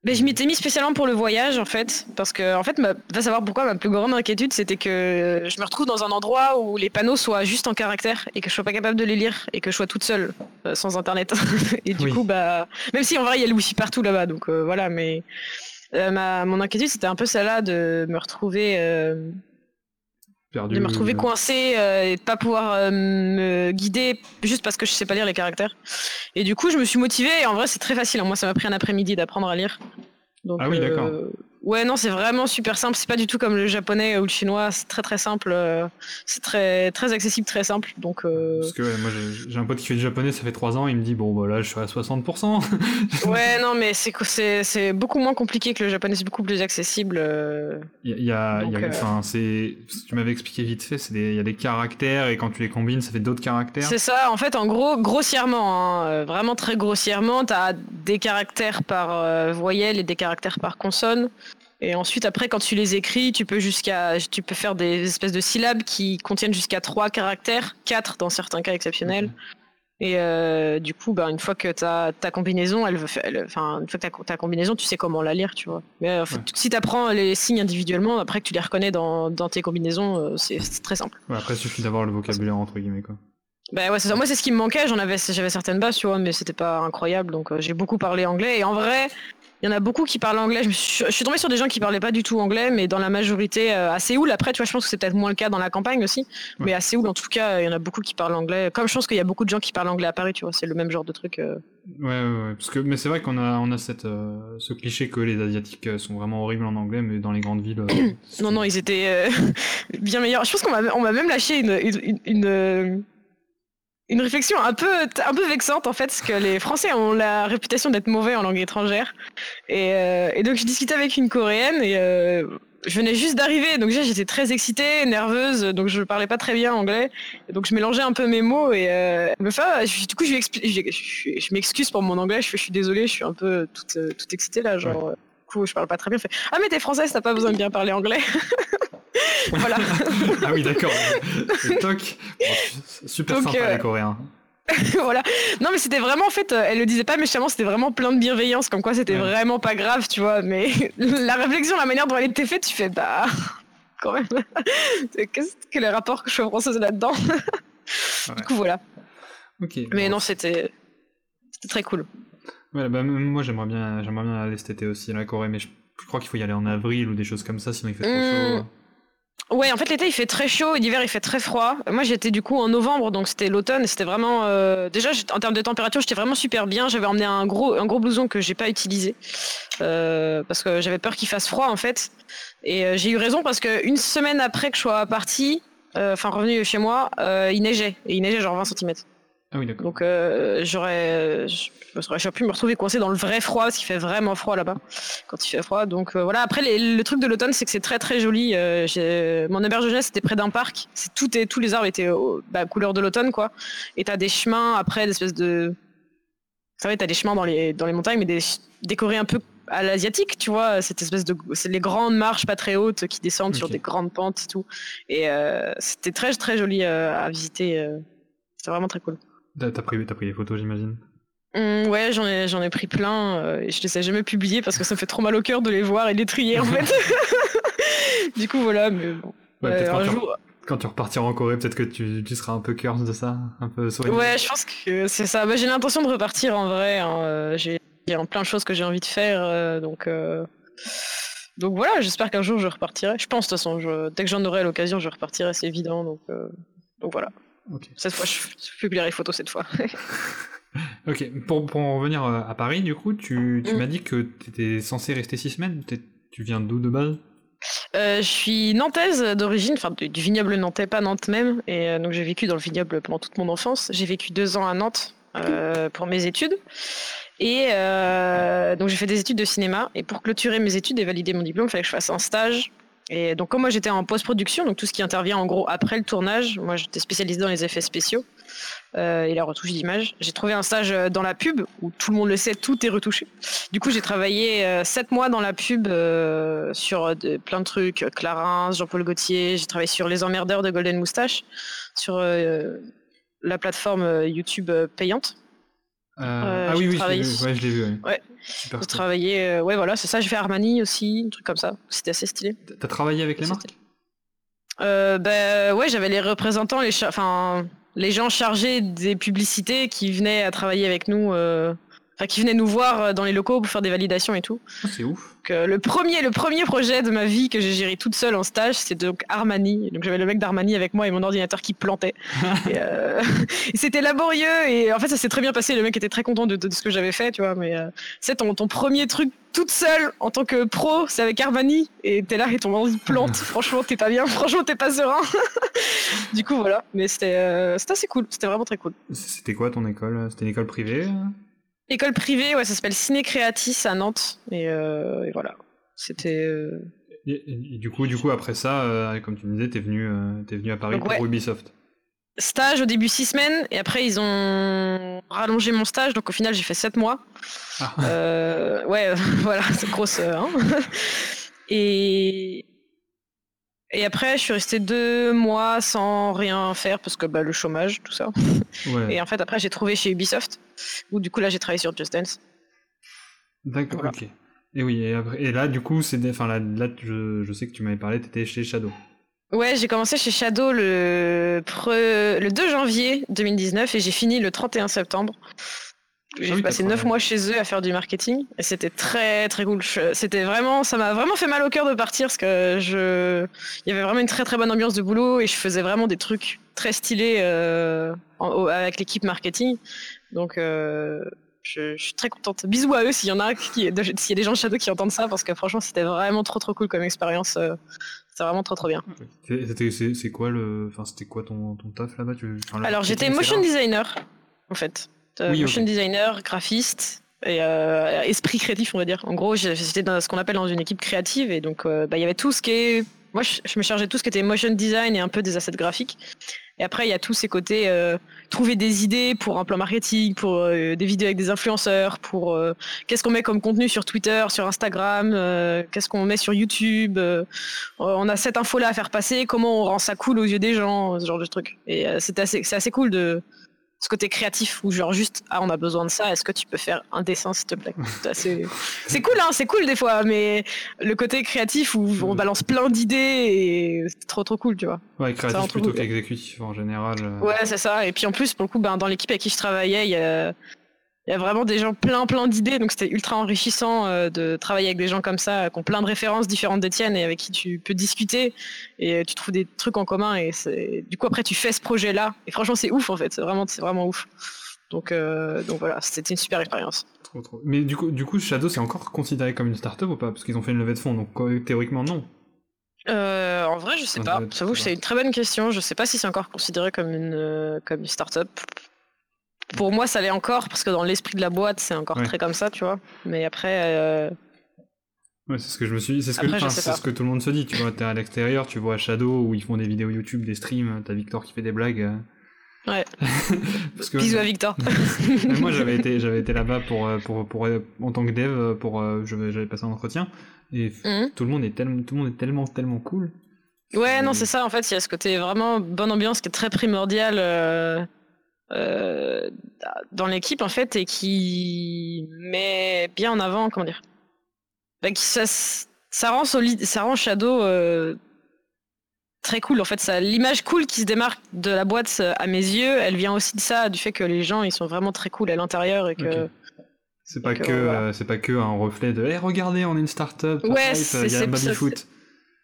Mais je m'étais mis spécialement pour le voyage en fait, parce que en fait, ma... va savoir pourquoi ma plus grande inquiétude, c'était que je me retrouve dans un endroit où les panneaux soient juste en caractères et que je sois pas capable de les lire et que je sois toute seule euh, sans internet. et du Oui. coup, bah, même si en vrai il y a le wifi partout là-bas, donc euh, voilà, mais euh, ma mon inquiétude c'était un peu celle-là de me retrouver euh, Perdu. de me retrouver euh, coincée euh, et de pas pouvoir euh, me guider juste parce que je sais pas lire les caractères. Et du coup, je me suis motivée et en vrai, c'est très facile. hein. Moi, ça m'a pris un après-midi d'apprendre à lire. Donc, Ah oui, euh, d'accord. Ouais, non, c'est vraiment super simple. C'est pas du tout comme le japonais ou le chinois. C'est très très simple. euh, C'est très très accessible, très simple. Donc, euh, Parce que ouais, moi j'ai un pote qui fait du japonais, ça fait 3 ans, il me dit bon bah là je suis à 60%. ouais, non, mais c'est c'est beaucoup moins compliqué que le japonais. C'est beaucoup plus accessible. euh. Il y a, euh, enfin c'est, tu m'avais expliqué vite fait, c'est il y a des caractères et quand tu les combines, ça fait d'autres caractères. C'est ça, en fait, en gros, grossièrement, hein, vraiment très grossièrement, tu as des caractères par euh, voyelle et des caractères par consonne. Et ensuite, après, quand tu les écris, tu peux jusqu'à, tu peux faire des espèces de syllabes qui contiennent jusqu'à trois caractères, quatre dans certains cas exceptionnels. Et euh, du coup, bah, une fois que ta ta combinaison, elle veut, enfin, une fois que ta, ta combinaison, tu sais comment la lire, tu vois. Mais en fait, Ouais. si tu apprends les signes individuellement, après que tu les reconnais dans, dans tes combinaisons, euh, c'est très simple. Ouais, après il suffit d'avoir le vocabulaire entre guillemets quoi. Bah ouais, c'est ça. Moi, c'est ce qui me manquait. J'en avais, j'avais certaines bases, tu vois, mais c'était pas incroyable. Donc, euh, j'ai beaucoup parlé anglais. Et en vrai, il y en a beaucoup qui parlent anglais. Je, suis, je suis tombée sur des gens qui parlaient pas du tout anglais, mais dans la majorité, euh, à Séoul. Après, tu vois, je pense que c'est peut-être moins le cas dans la campagne aussi. Mais à Séoul, en tout cas, il y en a beaucoup qui parlent anglais. Comme je pense qu'il y a beaucoup de gens qui parlent anglais à Paris, tu vois. C'est le même genre de truc. euh. Ouais, ouais, ouais. Parce que, mais c'est vrai qu'on a, on a cette, euh, ce cliché que les Asiatiques sont vraiment horribles en anglais, mais dans les grandes villes. Non, non, ils étaient bien meilleurs. Je pense qu'on m'a, on m'a même lâché une, une, une, une, une réflexion un peu, un peu vexante en fait, parce que les Français ont la réputation d'être mauvais en langue étrangère. Et, euh, et donc je discutais avec une Coréenne et euh, je venais juste d'arriver, donc j'étais très excitée, nerveuse, donc je parlais pas très bien anglais. Donc je mélangeais un peu mes mots et euh, elle me fait, ah, je- du coup je lui explique, je, je- je m'excuse pour mon anglais, je, je suis désolée, je suis un peu toute, toute excitée là, genre. Du coup, je parle pas très bien. Fait, ah mais t'es française, t'as pas besoin de bien parler anglais. voilà. ah oui, d'accord. C'est toc. Bon, super Donc, sympa euh, les Coréens. voilà. Non, mais c'était vraiment, en fait, euh, elle le disait pas méchamment, c'était vraiment plein de bienveillance, comme quoi c'était Ouais. vraiment pas grave, tu vois. Mais la réflexion, la manière dont elle était faite, tu fais, bah, quand même. Qu'est-ce que les rapports que je suis française là-dedans? Du coup, voilà. Ok. Mais bon. non, c'était c'était très cool. Ouais, bah, moi j'aimerais bien, j'aimerais bien aller cet été aussi à la Corée, mais je, je crois qu'il faut y aller en avril ou des choses comme ça, sinon il fait trop Hmm. chaud. Ouais, en fait, l'été il fait très chaud et l'hiver il fait très froid. Moi j'étais du coup en novembre, donc c'était l'automne c'était vraiment. euh, Déjà, en termes de température, j'étais vraiment super bien. J'avais emmené un gros, blouson que j'ai pas utilisé euh, parce que j'avais peur qu'il fasse froid en fait. Et euh, j'ai eu raison parce que une semaine après que je sois partie, enfin revenu chez moi, il neigeait et il neigeait genre 20 cm. Ah oui, d'accord. Donc euh, j'aurais, je- j'aurais pu me retrouver coincé dans le vrai froid parce qu'il fait vraiment froid là-bas quand il fait froid. Donc euh, voilà. Après les- le truc de l'automne, c'est que c'est très très joli. Euh, j'ai- mon auberge de jeunesse était près d'un parc. C'est tout est, tous les arbres étaient bah, couleur de l'automne quoi. Et t'as des chemins après, des espèces de, ça va, t'as des chemins dans les dans les montagnes, mais des, décorés un peu à l'asiatique, tu vois, cette espèce de, c'est les grandes marches pas très hautes qui descendent sur des grandes pentes et tout. Et euh, c'était très très joli euh, à visiter. euh. C'était vraiment très cool. T'as pris, pris des photos, j'imagine? Hum, ouais, j'en ai, j'en ai pris plein. euh, je les ai jamais publiés parce que ça me fait trop mal au cœur de les voir et les trier en fait. du coup, voilà. Mais bon. Ouais, Euh, un quand, tu- jour. quand tu repartiras en Corée, peut-être que tu, tu, seras un peu curse de ça, un peu Ouais, je pense que c'est ça. Bah, j'ai l'intention de repartir en vrai. Hein. Euh, j'ai il y a plein de choses que j'ai envie de faire, euh, donc donc voilà. J'espère qu'un jour je repartirai. Je pense de toute façon, je... dès que j'en aurai l'occasion, je repartirai, c'est évident. Donc donc voilà. Cette fois, je, publierai les photos cette fois. ok. Pour, pour en revenir à Paris, du coup, tu, tu mm. m'as dit que tu étais censé rester six semaines. Tu viens d'où de base? Euh, je suis nantaise d'origine, enfin du, vignoble nantais, pas Nantes même, et euh, donc j'ai vécu dans le vignoble pendant toute mon enfance. J'ai vécu deux ans à Nantes euh, pour mes études, et donc j'ai fait des études de cinéma. Et pour clôturer mes études et valider mon diplôme, il fallait que je fasse un stage. Et donc comme moi j'étais en post-production, donc tout ce qui intervient en gros après le tournage, moi j'étais spécialisée dans les effets spéciaux. Euh, et la retouche d'image. J'ai trouvé un stage euh, dans la pub où tout le monde le sait, tout est retouché. Du coup, j'ai travaillé euh, sept mois dans la pub sur plein de trucs, Clarins, Jean-Paul Gaultier. J'ai travaillé sur Les Emmerdeurs de Golden Moustache, sur la plateforme YouTube payante. Ah oui, oui, je l'ai vu. Ouais. J'ai travaillé, ouais, voilà, c'est ça. J'ai fait Armani aussi, un truc comme ça. C'était assez stylé. T'as travaillé avec les marques? euh, ben ouais, j'avais les représentants, les enfin les gens chargés des publicités qui venaient à travailler avec nous, euh, enfin qui venaient nous voir euh, dans les locaux pour faire des validations et tout. Ah, c'est ouf. le premier, le premier projet de ma vie que j'ai géré toute seule en stage, c'était donc Armani. Donc j'avais le mec d'Armani avec moi et mon ordinateur qui plantait. Euh, c'était laborieux et en fait ça s'est très bien passé. Le mec était très content de, ce que j'avais fait, tu vois. Mais c'est ton, ton premier truc toute seule en tant que pro, c'est avec Armani et t'es là et ton ordi plante. Franchement, t'es pas bien. Franchement, t'es pas serein. du coup, voilà. Mais c'était euh, assez cool. C'était vraiment très cool. C'était quoi ton école? C'était une école privée? École privée, ouais, ça s'appelle Ciné Creatis à Nantes. Et, euh, voilà. C'était. Euh, et, du coup, du coup, après ça, comme tu me disais, t'es venu, es venu à Paris pour Ubisoft stage au début six semaines et après ils ont rallongé mon stage donc au final j'ai fait sept mois. Ah. Euh, ouais, voilà, c'est grosse. Euh, hein. et et après je suis resté deux mois sans rien faire parce que bah, le chômage tout ça. Et en fait après j'ai trouvé chez Ubisoft où du coup là j'ai travaillé sur Just Dance. D'accord, ok. Et oui, et, après, et là du coup c'est, enfin là, là je, je sais que tu m'avais parlé, tu étais chez Shadow. Ouais, j'ai commencé chez Shadow le, le 2 janvier 2019 et j'ai fini le 31 septembre. J'ai passé 9 mois chez eux à faire du marketing et c'était très très cool. C'était vraiment, ça m'a vraiment fait mal au cœur de partir parce que je, il y avait vraiment une très très bonne ambiance de boulot et je faisais vraiment des trucs très stylés euh, avec l'équipe marketing. Donc euh, je, suis très contente. Bisous à eux s'il y en a qui, s'il y a des gens de Shadow qui entendent ça parce que franchement c'était vraiment trop trop cool comme expérience. Euh, c'est vraiment trop trop bien. C'est quoi le, enfin c'était quoi ton, ton taf là-bas? Alors j'étais motion designer en fait, euh, motion designer, graphiste et euh, esprit créatif on va dire. En gros j'étais dans ce qu'on appelle dans une équipe créative et donc euh, bah, il y avait tout ce qui est, moi je, me chargeais de tout ce qui était motion design et un peu des assets graphiques. Et après, il y a tous ces côtés, euh, trouver des idées pour un plan marketing, pour euh, des vidéos avec des influenceurs, pour euh, qu'est-ce qu'on met comme contenu sur Twitter, sur Instagram, qu'est-ce qu'on met sur YouTube. on a cette info-là à faire passer, comment on rend ça cool aux yeux des gens, ce genre de truc. Et c'est assez, c'est assez cool de, ce côté créatif où genre juste ah on a besoin de ça est-ce que tu peux faire un dessin s'il te plaît? C'est cool hein c'est cool des fois mais le côté créatif où on balance plein d'idées et c'est trop trop cool tu vois. Ouais créatif plutôt qu'exécutif en général euh. ouais c'est ça et puis en plus pour le coup ben, dans l'équipe avec qui je travaillais il y a il y a vraiment des gens plein plein d'idées donc c'était ultra enrichissant euh, de travailler avec des gens comme ça qui ont plein de références différentes des tiennes et avec qui tu peux discuter et tu trouves des trucs en commun et du coup après tu fais ce projet là et franchement c'est ouf en fait. C'est vraiment c'est vraiment ouf. Donc euh, donc voilà c'était une super expérience. Trop, trop. mais du coup du coup Shadow c'est encore considéré comme une startup ou pas? Parce qu'ils ont fait une levée de fonds donc théoriquement non. Euh, en vrai, je sais pas. J'avoue que c'est une très bonne question. Je sais pas si c'est encore considéré comme une, comme une start-up pour moi, ça l'est encore, parce que dans l'esprit de la boîte, c'est encore très comme ça, tu vois. Mais après. Euh... Ouais, c'est ce que je me suis dit. C'est ce, que, c'est ce que tout le monde se dit. Tu vois, t'es à l'extérieur, tu vois Shadow où ils font des vidéos YouTube, des streams, t'as Victor qui fait des blagues. Euh. Ouais. parce que, Bisous à Victor. moi, j'avais été, j'avais été là-bas pour, euh, pour, pour, en tant que dev, pour, euh, j'avais passé un entretien. Et mmh. tout le monde est tellement, tout le monde est tellement, tellement cool. Ouais, non, c'est ça. En fait, il y a ce côté vraiment bonne ambiance qui est très primordial. Euh, dans l'équipe en fait et qui met bien en avant comment dire bah, ça, ça rend solide ça rend Shadow euh, très cool. En fait, ça, l'image cool qui se démarque de la boîte à mes yeux, elle vient aussi de ça, du fait que les gens ils sont vraiment très cool à l'intérieur et que. C'est pas que, euh, c'est pas que un reflet de, hey, regardez, on est une start-up, Ouais, c'est- il y a c'est- foot.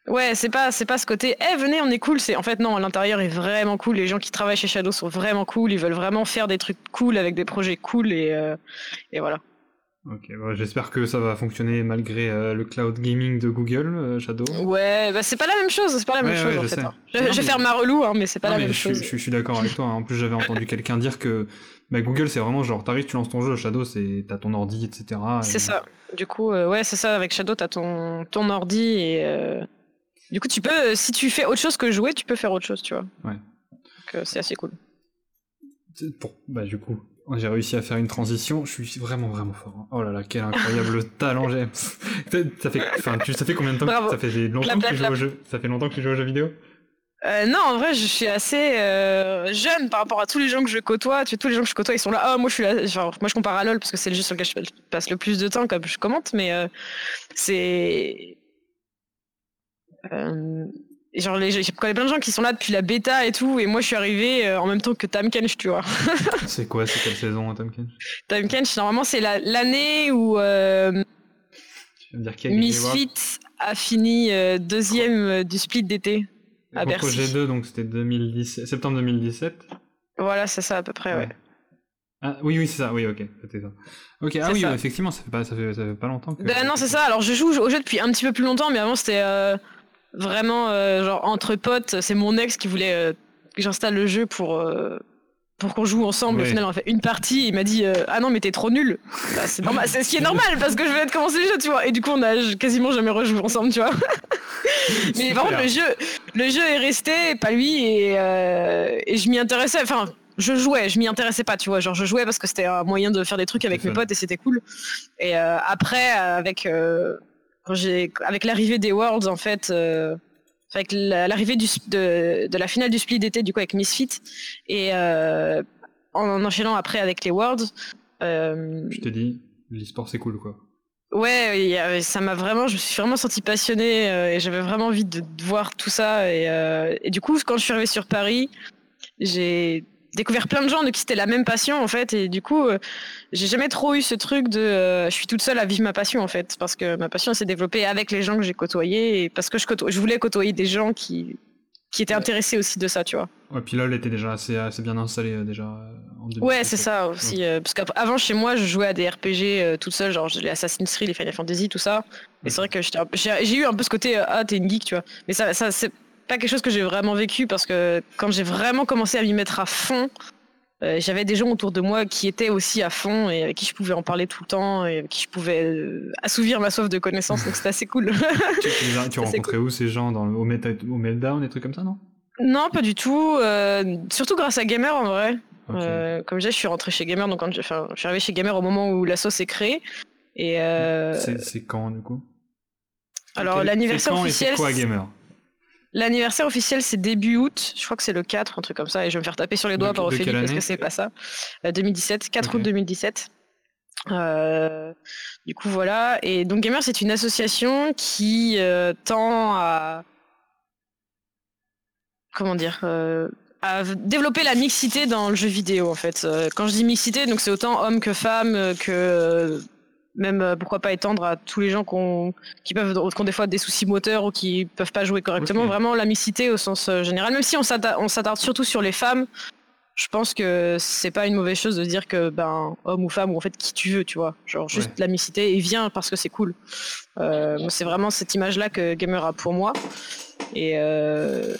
Ouais, c'est pas c'est pas ce côté eh venez, on est cool, c'est en fait non, l'intérieur est vraiment cool, les gens qui travaillent chez Shadow sont vraiment cool, ils veulent vraiment faire des trucs cool avec des projets cool et euh, et voilà. Ok, bah, j'espère que ça va fonctionner malgré euh, le cloud gaming de Google, euh, Shadow. Ouais, bah c'est pas la même chose, c'est pas la même Ouais, chose ouais, en je fait. hein. Je, Non, je vais mais- faire ma relou hein, mais c'est pas Non, la même je, chose. je suis d'accord avec toi. hein. En plus, j'avais entendu quelqu'un dire que bah, Google, c'est vraiment genre, t'arrives, tu lances ton jeu, Shadow, c'est t'as ton ordi, etc. C'est ça. Du coup, euh, ouais, c'est ça. Avec Shadow, t'as ton, ton ordi et. Du coup, tu peux, euh, si tu fais autre chose que jouer, tu peux faire autre chose, tu vois. Ouais. Donc, euh, c'est assez cool. Pour... Bah, du coup, j'ai réussi à faire une transition. Je suis vraiment, vraiment fort. hein. Oh là là, quel incroyable talent j'ai. ça fait, enfin, tu, ça fait combien de temps Bravo. ça fait longtemps Clap, que tu joues au jeu Ça fait longtemps que tu joues aux jeux vidéo? Euh, non, en vrai, je suis assez euh, jeune par rapport à tous les gens que je côtoie. Tu sais, tous les gens que je côtoie, ils sont là. Ah, moi, je suis là. Genre, moi, je compare à LoL parce que c'est le jeu sur lequel je passe le plus de temps, comme je commente, mais euh, c'est. Euh, genre, les, je connais plein de gens qui sont là depuis la bêta et tout, et moi, je suis arrivé euh, en même temps que Tam Kench, tu vois. C'est quoi C'est quelle saison, Tom Kench? Time Kench, normalement, c'est la- l'année où euh, a Misfit a fini euh, deuxième du split d'été. à Bercy. G2, donc c'était 2017, septembre 2017. Voilà, c'est ça à peu près, ouais. Ah, oui, oui, c'est ça, oui, ok, c'était ça. Ok, ah oui, ça. effectivement, ça fait, pas, ça, fait, ça fait pas longtemps que. Ben non, c'est ça. Alors, je joue au jeu depuis un petit peu plus longtemps, mais avant, c'était euh, vraiment euh, genre entre potes. C'est mon ex qui voulait euh, que j'installe le jeu pour. euh, pour qu'on joue ensemble, Ouais. au final on a fait une partie, il m'a dit ah non mais t'es trop nul. Bah, c'est normal, c'est ce qui est normal parce que je venais de commencer le jeu, tu vois. Et du coup on a quasiment jamais rejoué ensemble, tu vois. Mais par contre, le jeu, le jeu est resté, pas lui, et, et je m'y intéressais. Enfin, je jouais, je m'y intéressais pas, tu vois. Genre, je jouais parce que c'était un moyen de faire des trucs avec mes fun. potes et c'était cool. Et euh, après, avec euh, quand j'ai, avec l'arrivée des Worlds, en fait, euh, avec la- l'arrivée de, de la finale du split d'été, du coup, avec Misfit, et euh, en enchaînant après avec les Worlds. euh, Je t'ai dit, l'e-sport c'est cool quoi. Ouais, il y a- ça m'a vraiment, je me suis vraiment sentie passionnée et j'avais vraiment envie de, de voir tout ça. Et, et du coup, quand je suis arrivée sur Paris, j'ai découvert plein de gens de qui c'était la même passion en fait. Et du coup, euh, j'ai jamais trop eu ce truc de euh, je suis toute seule à vivre ma passion en fait. Parce que ma passion elle s'est développée avec les gens que j'ai côtoyés et parce que je, je voulais côtoyer des gens qui, qui étaient intéressés aussi de ça, tu vois. Ouais, puis LoL était déjà assez, assez bien installé euh, déjà en 2017. Ouais, c'est ça aussi. euh, parce qu'avant, chez moi, je jouais à des RPG toute seule, genre les Assassin's Creed, les Final Fantasy, tout ça. Et c'est vrai que j'ai eu un peu ce côté, ah, t'es une geek, tu vois. Mais ça, ça c'est pas quelque chose que j'ai vraiment vécu parce que quand j'ai vraiment commencé à m'y mettre à fond, euh, j'avais des gens autour de moi qui étaient aussi à fond et avec qui je pouvais en parler tout le temps et avec qui je pouvais euh, assouvir ma soif de connaissances. donc c'était assez cool. Tu, rencontrais où ces gens dans le, au, Meta- au Meltdown, des trucs comme ça, non? Non, pas du tout. euh, surtout grâce à Gamer en vrai. Comme je disais, je suis rentrée chez Gamer, donc quand j'ai- enfin, je suis arrivée chez Gamer au moment où la sauce est créée. Et C'est quand du coup? Alors l'anniversaire officiel, c'est quoi Gamer? L'anniversaire officiel c'est début août. Je crois que c'est le 4, un truc comme ça, et je vais me faire taper sur les doigts De- par Ophélie parce que c'est pas ça. Euh, 2017, 4 Ok. août 2017. Euh, du coup voilà. Et donc Gamer c'est une association qui euh, tend à comment dire euh, à développer la mixité dans le jeu vidéo en fait. Euh, Quand je dis mixité, donc c'est autant hommes que femmes euh, que euh, même euh, pourquoi pas étendre à tous les gens qui peuvent qui ont des fois des soucis moteurs ou qui peuvent pas jouer correctement. Vraiment la mixité au sens euh, général. Même si on s'atta- on s'attarde surtout sur les femmes, je pense que c'est pas une mauvaise chose de dire que ben homme ou femme ou en fait qui tu veux, tu vois. Genre juste Ouais. la mixité et viens parce que c'est cool. Euh, c'est vraiment cette image là que Gamer a pour moi. Et euh,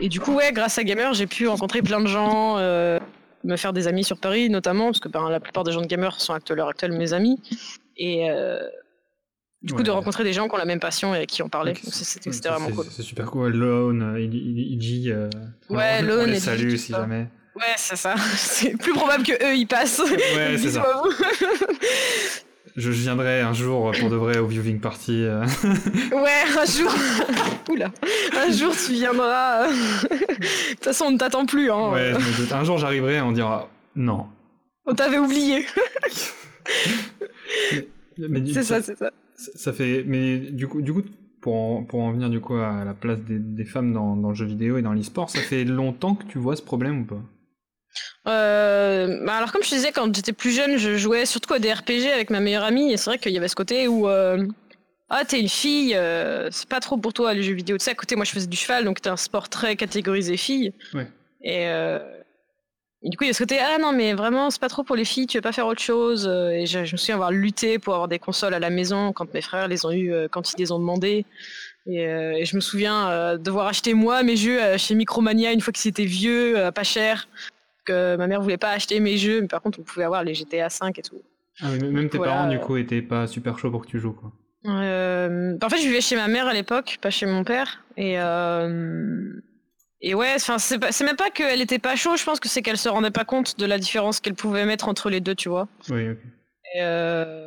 et du coup ouais, grâce à Gamer, j'ai pu rencontrer plein de gens. euh, me faire des amis sur Paris notamment parce que ben, la plupart des gens de gamer sont à l'heure actuelle mes amis et euh, du coup Ouais. de rencontrer des gens qui ont la même passion et qui en parlaient Ok, donc c'est- c'était Ouais, c'était ça, vraiment cool C'est super cool. Lone, euh, Iji, euh, Ouais, on- Lone on les salue si ça. jamais. ouais c'est ça c'est plus probable que eux y passent Ouais, c'est Bisous ça. Je viendrai un jour pour de vrai au viewing party. euh. ouais un jour oula un jour tu viendras de toute façon on ne t'attend plus hein. Ouais. Un jour j'arriverai et on dira non. on t'avait oublié c'est ça c'est ça Ça, ça fait, mais du coup, du coup, pour en, pour en venir du coup à la place des, des femmes dans, dans le jeu vidéo et dans l'e-sport, ça fait longtemps que tu vois ce problème ou pas? Euh, bah alors comme je te disais, quand j'étais plus jeune, je jouais surtout à des RPG avec ma meilleure amie, et c'est vrai qu'il y avait ce côté où euh, ah t'es une fille, euh, c'est pas trop pour toi les jeux vidéo. Tu sais, à côté moi je faisais du cheval, donc c'était un sport très catégorisé. Ouais. Et, et du coup il y a ce côté ah non mais vraiment c'est pas trop pour les filles, tu veux pas faire autre chose. Et je, je me souviens avoir lutté pour avoir des consoles à la maison quand mes frères les ont eu, quand ils les ont demandé. Et, euh, et je me souviens euh, devoir acheter moi mes jeux euh, chez Micromania une fois qu'ils étaient vieux, pas cher. Que ma mère voulait pas acheter mes jeux, mais par contre on pouvait avoir les GTA 5 et tout. ah, mais Même tes Voilà, parents du coup étaient pas super chauds pour que tu joues quoi. Euh, en fait, je vivais chez ma mère à l'époque, pas chez mon père. Et, euh, et ouais, c'est même pas qu'elle était pas chaude, je pense que c'est qu'elle se rendait pas compte de la différence qu'elle pouvait mettre entre les deux, tu vois. Oui, ok. Et, euh,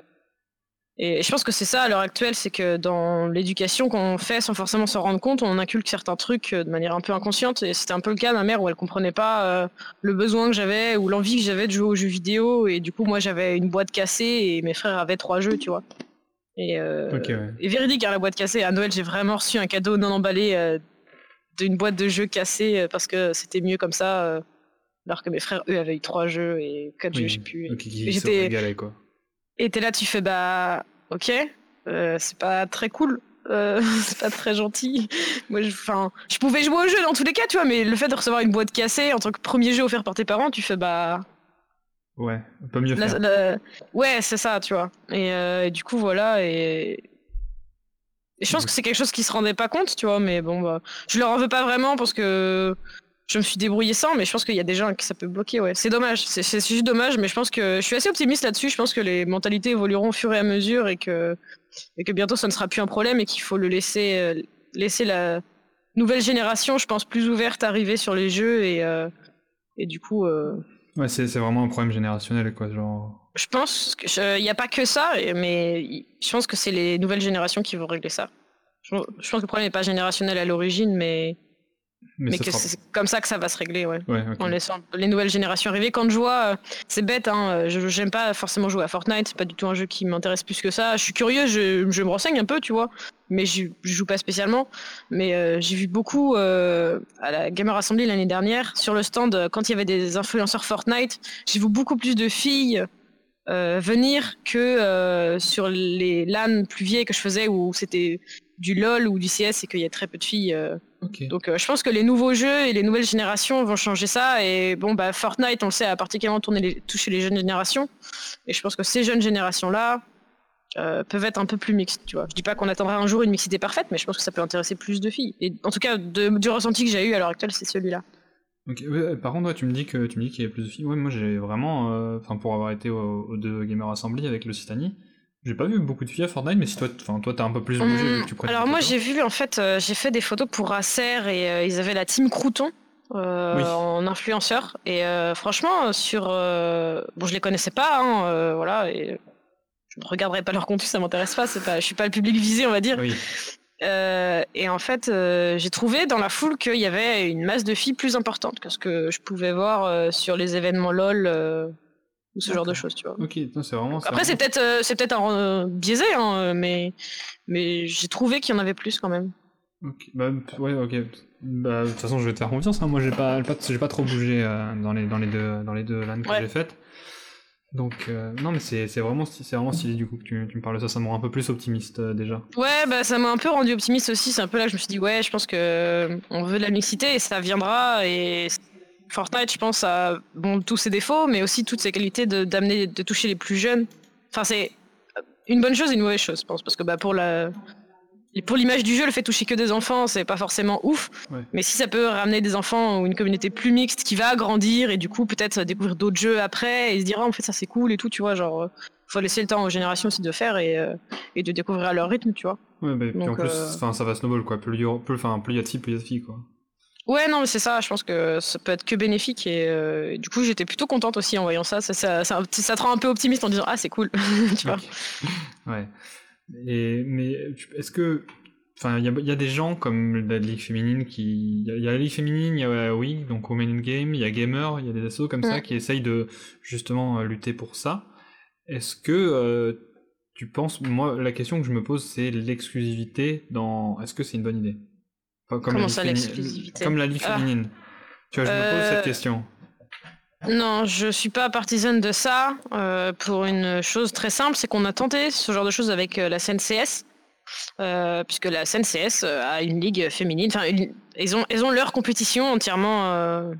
et je pense que c'est ça à l'heure actuelle, c'est que dans l'éducation qu'on fait sans forcément s'en rendre compte, on inculque certains trucs euh, de manière un peu inconsciente. Et c'était un peu le cas de ma mère où elle comprenait pas euh, le besoin que j'avais ou l'envie que j'avais de jouer aux jeux vidéo. Et du coup, moi, j'avais une boîte cassée et mes frères avaient trois jeux, tu vois. Et, euh, Ok, ouais. et véridique, hein, la boîte cassée. À Noël, j'ai vraiment reçu un cadeau non emballé euh, d'une boîte de jeux cassée parce que c'était mieux comme ça. alors que mes frères, eux, avaient eu trois jeux et quatre jeux, Oui, je sais plus. ok, qui Et j'étais-. Et t'es là, tu fais bah, ok, euh, c'est pas très cool, euh, c'est pas très gentil. Moi, je, pouvais jouer au jeu dans tous les cas, tu vois, mais le fait de recevoir une boîte cassée en tant que premier jeu offert par tes parents, tu fais bah, Ouais, on peut mieux la- faire. la- ouais, c'est ça, tu vois. Et, euh, et du coup, voilà, et. et je pense que c'est quelque chose qui se rendait pas compte, tu vois, mais bon, bah, je leur en veux pas vraiment parce que je me suis débrouillé sans, mais je pense qu'il y a des gens que ça peut bloquer, ouais. C'est dommage, c'est juste dommage, mais je pense que je suis assez optimiste là-dessus. Je pense que les mentalités évolueront au fur et à mesure et que, et que bientôt ça ne sera plus un problème et qu'il faut le laisser, euh, laisser la nouvelle génération, je pense, plus ouverte arriver sur les jeux et, euh, et du coup. euh, Ouais, c'est vraiment un problème générationnel, quoi. Genre. je pense qu'il n'y a pas que ça, mais je pense que c'est les nouvelles générations qui vont régler ça. Je, je pense que le problème n'est pas générationnel à l'origine, mais, mais, que sera- c'est comme ça que ça va se régler, ouais. En laissant les nouvelles générations arriver. Quand je vois, euh, c'est bête, hein, je j'aime pas forcément jouer à Fortnite, c'est pas du tout un jeu qui m'intéresse plus que ça. Je suis curieux, je, je me renseigne un peu, tu vois, mais je, je joue pas spécialement. Mais euh, j'ai vu beaucoup euh, à la Gamer Assembly l'année dernière, sur le stand, euh, quand il y avait des influenceurs Fortnite, j'ai vu beaucoup plus de filles euh, venir que euh, sur les LAN plus vieilles que je faisais où c'était du LOL ou du CS et qu'il y a très peu de filles. Donc euh, je pense que les nouveaux jeux et les nouvelles générations vont changer ça. Et bon, bah, Fortnite, on le sait, a particulièrement tourné les, touché les jeunes générations. Et je pense que ces jeunes générations-là euh, peuvent être un peu plus mixtes. Tu vois. Je dis pas qu'on attendra un jour une mixité parfaite, mais je pense que ça peut intéresser plus de filles. Et en tout cas, de- du ressenti que j'ai eu à l'heure actuelle, c'est celui-là. Ouais, par contre, ouais, tu me dis que tu me dis qu'il y a plus de filles. Ouais, moi j'ai vraiment, euh, enfin pour avoir été au, au deux Gamer Assembly avec le Citani, j'ai pas vu beaucoup de filles à Fortnite, mais si toi, enfin toi t'as un peu plus bougé vu Hum, que tu pratiques alors moi j'ai vu en fait euh, j'ai fait des photos pour Acer et euh, ils avaient la team Crouton euh, Oui. en influenceur et euh, franchement sur euh, bon je les connaissais pas hein, euh, voilà et je ne regarderai pas leur contenu ça m'intéresse pas c'est pas je suis pas le public visé on va dire Oui. Euh, et en fait j'ai trouvé dans la foule qu'il y avait une masse de filles plus importante que ce que je pouvais voir sur les événements LOL euh, ou ce genre de choses tu vois Ok, non, c'est vraiment. après, c'est peut-être euh, c'est peut-être un euh, biaisé, hein, euh, mais mais j'ai trouvé qu'il y en avait plus quand même. Ok, bah ouais, ok. Bah de toute façon, je vais te faire confiance. Hein. Moi, j'ai pas, pas, j'ai pas trop bougé euh, dans les dans les deux dans les deux LAN que Ouais. j'ai faites. Donc euh, non, mais c'est c'est vraiment c'est vraiment stylé du coup que tu, tu me parles de ça. Ça me rend un peu plus optimiste euh, déjà. Ouais, bah ça m'a un peu rendu optimiste aussi. C'est un peu là que je me suis dit ouais, je pense que on veut de la mixité et ça viendra. Et Fortnite, je pense, a bon tous ses défauts, mais aussi toutes ses qualités de d'amener de toucher les plus jeunes. Enfin, c'est une bonne chose et une mauvaise chose, je pense, parce que bah pour la pour l'image du jeu, le fait de toucher que des enfants, c'est pas forcément ouf. Ouais. Mais si ça peut ramener des enfants ou une communauté plus mixte qui va grandir et du coup peut-être découvrir d'autres jeux après et se dire ah en fait ça c'est cool et tout, tu vois, genre euh, faut laisser le temps aux générations aussi de faire et, euh, et de découvrir à leur rythme, tu vois. Ouais, bah, puis en plus, euh, enfin ça va snowball quoi. Plus il y a de filles, plus il y a de filles quoi. Ouais, non, mais c'est ça, je pense que ça peut être que bénéfique et, euh, du coup j'étais plutôt contente aussi en voyant ça. Ça, ça, ça, ça te rend un peu optimiste en disant ah c'est cool, tu vois. Ouais. Et, mais est-ce que. Enfin, il y a, il y a des gens comme la Ligue féminine qui. Il y, a- il y a la Ligue féminine, il y a euh, oui, donc Women in Game, il y a Gamer, il y a des assos comme ça qui essayent de justement euh, lutter pour ça. Est-ce que euh, tu penses, moi, la question que je me pose, c'est l'exclusivité dans. Est-ce que c'est une bonne idée? Comme Comment ça, l'exclusivité Comme la ligue ah. féminine. Tu vois, je me pose cette euh, question. Non, je suis pas partisane de ça euh, pour une chose très simple, c'est qu'on a tenté ce genre de choses avec euh, la CNCS, puisque la CNCS a une ligue féminine. Enfin, ils ont ils ont leur compétition entièrement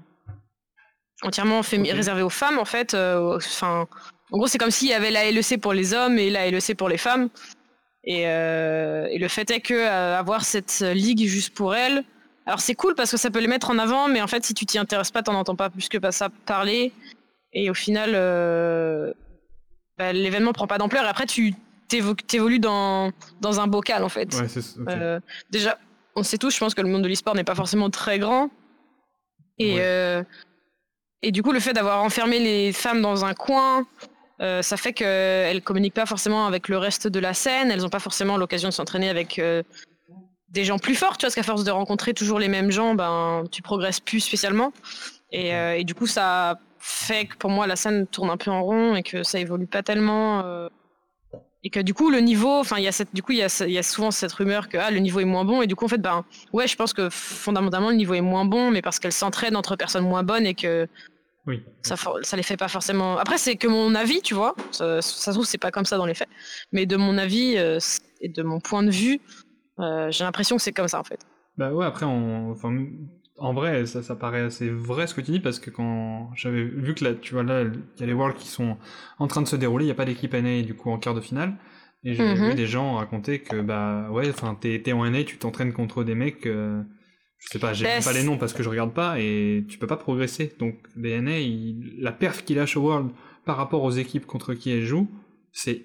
entièrement réservée aux femmes en fait. Enfin, en gros, c'est comme s'il y avait la LEC pour les hommes et la LEC pour les femmes. Et, euh, et le fait est que euh, avoir cette ligue juste pour elles, alors c'est cool parce que ça peut les mettre en avant, mais en fait, si tu t'y intéresses pas, t'en entends pas plus que pas ça parler. Et au final, euh, bah, l'événement prend pas d'ampleur. Et après, tu t'évolues dans, dans un bocal, en fait. Ouais, déjà, on sait tous, je pense que le monde de l'e-sport n'est pas forcément très grand. Et, et du coup, le fait d'avoir enfermé les femmes dans un coin, euh, ça fait qu'elles communiquent pas forcément avec le reste de la scène, elles n'ont pas forcément l'occasion de s'entraîner avec euh, des gens plus forts, tu vois, parce qu'à force de rencontrer toujours les mêmes gens, ben, tu progresses plus spécialement. Et, euh, et, du coup, ça fait que pour moi, la scène tourne un peu en rond et que ça évolue pas tellement. et que du coup, le niveau, enfin, il y a cette, du coup, il y a, y a, souvent cette rumeur que ah, le niveau est moins bon. Et du coup, en fait, ben, ouais, je pense que fondamentalement, le niveau est moins bon, mais parce qu'elles s'entraînent entre personnes moins bonnes et que oui. Ça, ça les fait pas forcément. Après, c'est que mon avis, tu vois. Ça, se trouve, c'est pas comme ça dans les faits. Mais de mon avis euh, et de mon point de vue, euh, j'ai l'impression que c'est comme ça en fait. Bah ouais, après, on... enfin, en vrai, ça, ça paraît assez vrai ce que tu dis parce que quand j'avais vu que là, tu vois, là, il y a les Worlds qui sont en train de se dérouler, il n'y a pas d'équipe NA du coup en quart de finale. Et j'ai mhm. vu des gens raconter que, bah ouais, enfin, t'es en NA, tu t'entraînes contre des mecs. Euh, sais pas, j'ai pas les noms parce que je regarde pas et tu peux pas progresser. Donc DNA, la perf qu'il lâche au World par rapport aux équipes contre qui elle joue, c'est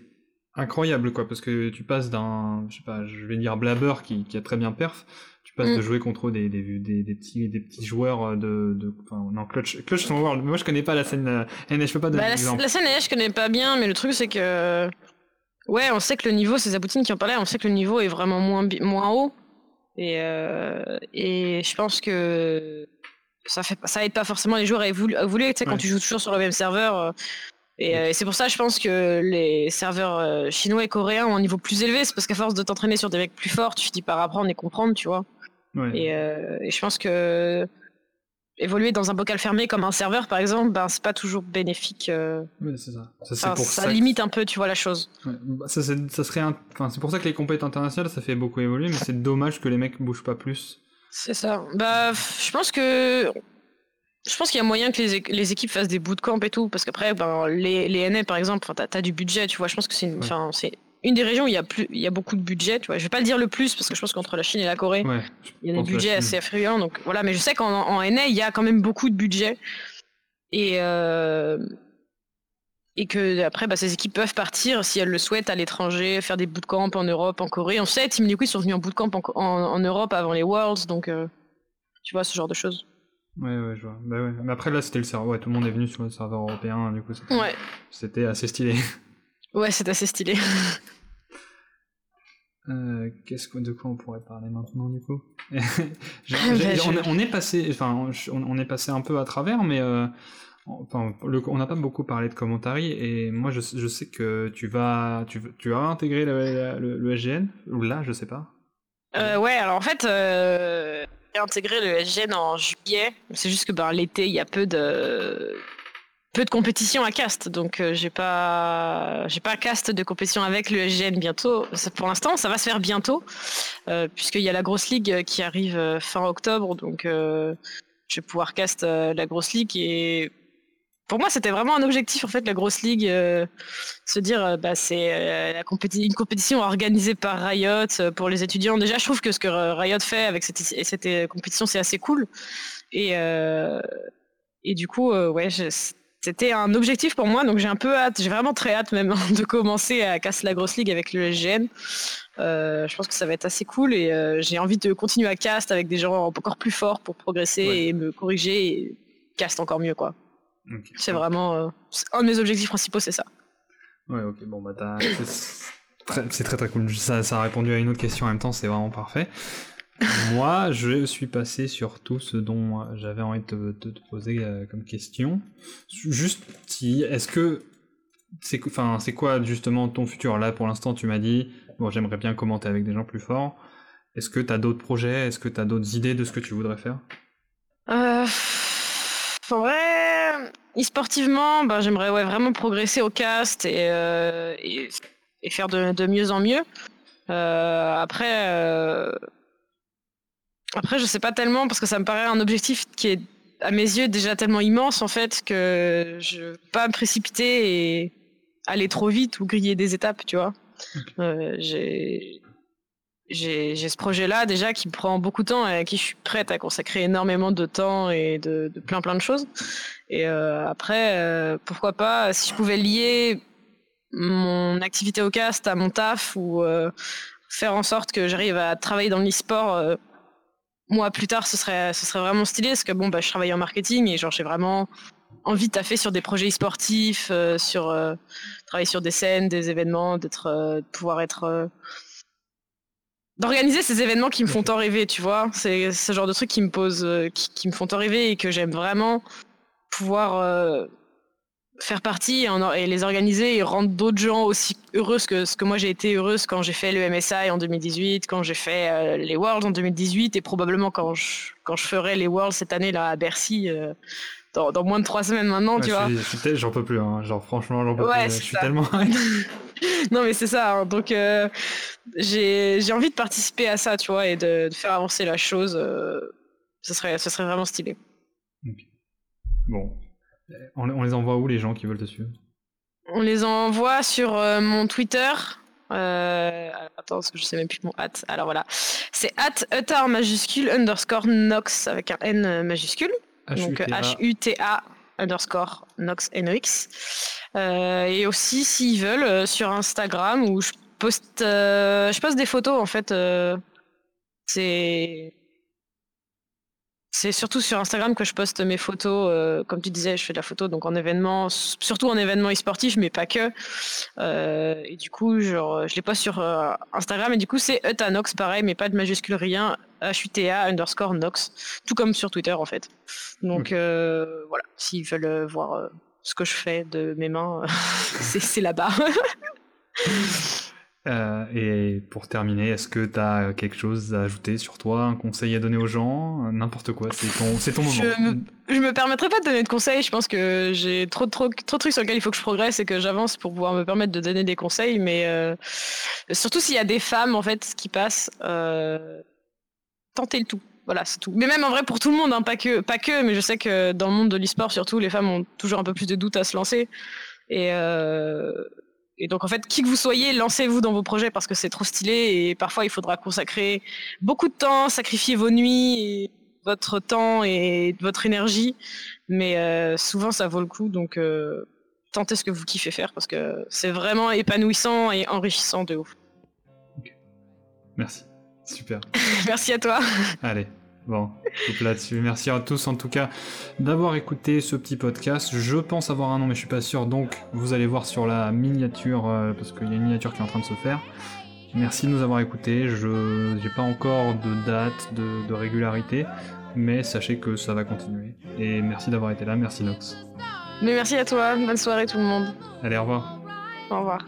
incroyable quoi parce que tu passes d'un, je sais pas, je vais dire Blabber qui, qui a très bien perf, tu passes de mm. jouer contre des, des, des, des, petits des petits joueurs de, de enfin non clutch clutch son World. Moi je connais pas la scène NA, je peux pas donner bah, la, la, scène NA je connais pas bien, mais le truc c'est que ouais, on sait que le niveau, c'est Zaboutine qui en parlait, on sait que le niveau est vraiment moins moins haut. Et, euh, et je pense que ça fait ça aide pas forcément les joueurs à évoluer, tu sais, quand tu joues toujours sur le même serveur. Euh, euh, et, c'est pour ça, je pense que les serveurs chinois et coréens ont un niveau plus élevé. C'est parce qu'à force de t'entraîner sur des mecs plus forts, tu finis par apprendre et comprendre, tu vois. Et, et, je pense que évoluer dans un bocal fermé comme un serveur, par exemple, ben, c'est pas toujours bénéfique. Euh... c'est ça. Ça, pour ça, limite un peu, tu vois, la chose. Ça, ça serait enfin, c'est pour ça que les compétitions internationales, ça fait beaucoup évoluer, mais c'est dommage que les mecs bougent pas plus. C'est ça. Bah, je pense que. Je pense qu'il y a moyen que les, les, équipes fassent des bootcamps et tout, parce qu'après, ben, les, les NA, par exemple, t'as as du budget, tu vois. Je pense que c'est une, c'est une des régions où il y a plus, il y a beaucoup de budget. Tu vois, je vais pas le dire le plus parce que je pense qu'entre la Chine et la Corée, il y a des budgets assez affluents. Donc voilà, mais je sais qu'en en NA, il y a quand même beaucoup de budget et euh, et que après, bah, ces équipes peuvent partir si elles le souhaitent à l'étranger, faire des bootcamps en Europe, en Corée. On sait, Team Liquid sont venus en bootcamp en, en, Europe avant les Worlds, donc euh, tu vois ce genre de choses. Ouais, ouais, je vois. Bah ouais. Mais après, là, c'était le serveur. Ouais, tout le monde est venu sur le serveur européen, du coup, c'était assez stylé. Ouais, c'est assez stylé. Euh, qu'est-ce que de quoi on pourrait parler maintenant du coup? On, est passé, enfin, on, est passé un peu à travers, mais euh, enfin, on n'a pas beaucoup parlé de commentary et moi je, je, sais que tu vas, tu, tu vas intégrer le, le, SGN ou là, je sais pas. Euh, ouais, alors en fait, j'ai intégré le SGN en juillet. C'est juste que ben, l'été, il y a peu de peu de compétition à cast, donc euh, j'ai pas j'ai pas cast de compétition avec le SGN bientôt. pour l'instant, ça va se faire bientôt, euh, puisqu'il y a la grosse ligue euh, qui arrive fin octobre, donc je vais pouvoir cast la grosse ligue et pour moi, c'était vraiment un objectif en fait la grosse ligue, se dire bah c'est la une compétition organisée par Riot pour les étudiants. Déjà, je trouve que ce que Riot fait avec cette, cette compétition, c'est assez cool. Et et du coup, ouais, c'était un objectif pour moi, donc j'ai un peu hâte, j'ai vraiment très hâte même de commencer à casser la grosse ligue avec le SGN. Euh, je pense que ça va être assez cool et euh, j'ai envie de continuer à cast avec des gens encore plus forts pour progresser et me corriger et cast encore mieux quoi. C'est vraiment euh, un de mes objectifs principaux, c'est ça. Ouais, ok, bon bah c'est très très cool. Ça, ça a répondu à une autre question en même temps, c'est vraiment parfait. Moi, je suis passé sur tout ce dont j'avais envie de te, poser euh, comme question. Juste est-ce que c'est enfin, c'est quoi justement ton futur? Là, pour l'instant, tu m'as dit, bon, j'aimerais bien commenter avec des gens plus forts. Est-ce que tu as d'autres projets? Est-ce que tu as d'autres idées de ce que tu voudrais faire? Euh... En vrai, e-sportivement, ben, j'aimerais vraiment progresser au cast et, euh, et, faire de, mieux en mieux. Euh, après, euh... après, je sais pas tellement parce que ça me paraît un objectif qui est à mes yeux déjà tellement immense en fait que je veux pas me précipiter et aller trop vite ou griller des étapes, tu vois. Euh, j'ai j'ai ce projet-là déjà qui me prend beaucoup de temps et à qui je suis prête à consacrer énormément de temps et de, de plein plein de choses. Et euh, après, euh, pourquoi pas, si je pouvais lier mon activité au cast à mon taf ou euh, faire en sorte que j'arrive à travailler dans l'e-sport moi plus tard, ce serait, ce serait vraiment stylé parce que bon, bah, je travaille en marketing et genre j'ai vraiment envie de taffer sur des projets sportifs, euh, sur travailler sur des scènes, des événements, d'être, de pouvoir être d'organiser ces événements qui me font tant rêver, tu vois. C'est ce genre de trucs qui me posent, euh, qui, qui, me font tant rêver et que j'aime vraiment pouvoir euh, faire partie et, et, les organiser et rendre d'autres gens aussi heureuses que ce que moi j'ai été heureuse quand j'ai fait le MSI en 2018, quand j'ai fait euh, les Worlds en 2018 et probablement quand je, quand je ferai les Worlds cette année là à Bercy. Euh, dans, dans, moins de trois semaines maintenant, ouais, tu vois. J'en peux plus, hein. genre franchement, j'en peux ouais, plus. Je suis tellement. non, mais c'est ça. Hein. Donc, euh, j'ai envie de participer à ça, tu vois, et de, de faire avancer la chose. Ce, serait, ce serait vraiment stylé. Okay. Bon. On, on, les envoie où les gens qui veulent te suivre? On les envoie sur euh, mon Twitter. Euh, attends, parce que je sais même plus mon hâte. Alors voilà. C'est at utar majuscule underscore nox avec un N majuscule. Donc H-U-T-A underscore Nox NOX. Euh, et aussi, s'ils veulent, euh, sur Instagram où je poste, euh, je poste des photos en fait. Euh, c'est c'est surtout sur Instagram que je poste mes photos. Euh, comme tu disais, je fais de la photo donc en événement, surtout en événement e-sportif, mais pas que. Euh, et du coup, genre, je les poste sur euh, Instagram et du coup, c'est Utanox, pareil, mais pas de majuscule rien. H-U-T-A underscore Nox, tout comme sur Twitter en fait. Donc voilà, s'ils veulent voir ce que je fais de mes mains, c'est là-bas. Euh, et pour terminer, est-ce que tu as quelque chose à ajouter sur toi, un conseil à donner aux gens, n'importe quoi, c'est ton, ton moment. Je me, me permettrai pas de donner de conseils, je pense que j'ai trop, trop, trop de trucs sur lesquels il faut que je progresse et que j'avance pour pouvoir me permettre de donner des conseils, mais euh, surtout s'il y a des femmes en fait qui passent, euh, tentez le tout. Voilà, c'est tout. Mais même en vrai pour tout le monde, hein, pas que, pas que, mais je sais que dans le monde de l'e-sport surtout, les femmes ont toujours un peu plus de doutes à se lancer et euh, et donc en fait, qui que vous soyez, lancez-vous dans vos projets parce que c'est trop stylé et parfois il faudra consacrer beaucoup de temps, sacrifier vos nuits, et votre temps et votre énergie, mais euh, souvent ça vaut le coup. Donc euh, tentez ce que vous kiffez faire parce que c'est vraiment épanouissant et enrichissant de ouf. Okay. Merci, super. Merci à toi. Allez. Bon, là-dessus. Merci à tous en tout cas d'avoir écouté ce petit podcast. Je pense avoir un nom, mais je suis pas sûr. Donc, vous allez voir sur la miniature, euh, parce qu'il y a une miniature qui est en train de se faire. Merci de nous avoir écoutés. Je n'ai pas encore de date, de, de, régularité, mais sachez que ça va continuer. Et merci d'avoir été là. Merci Nox. Mais merci à toi. Bonne soirée tout le monde. Allez, au revoir. Au revoir.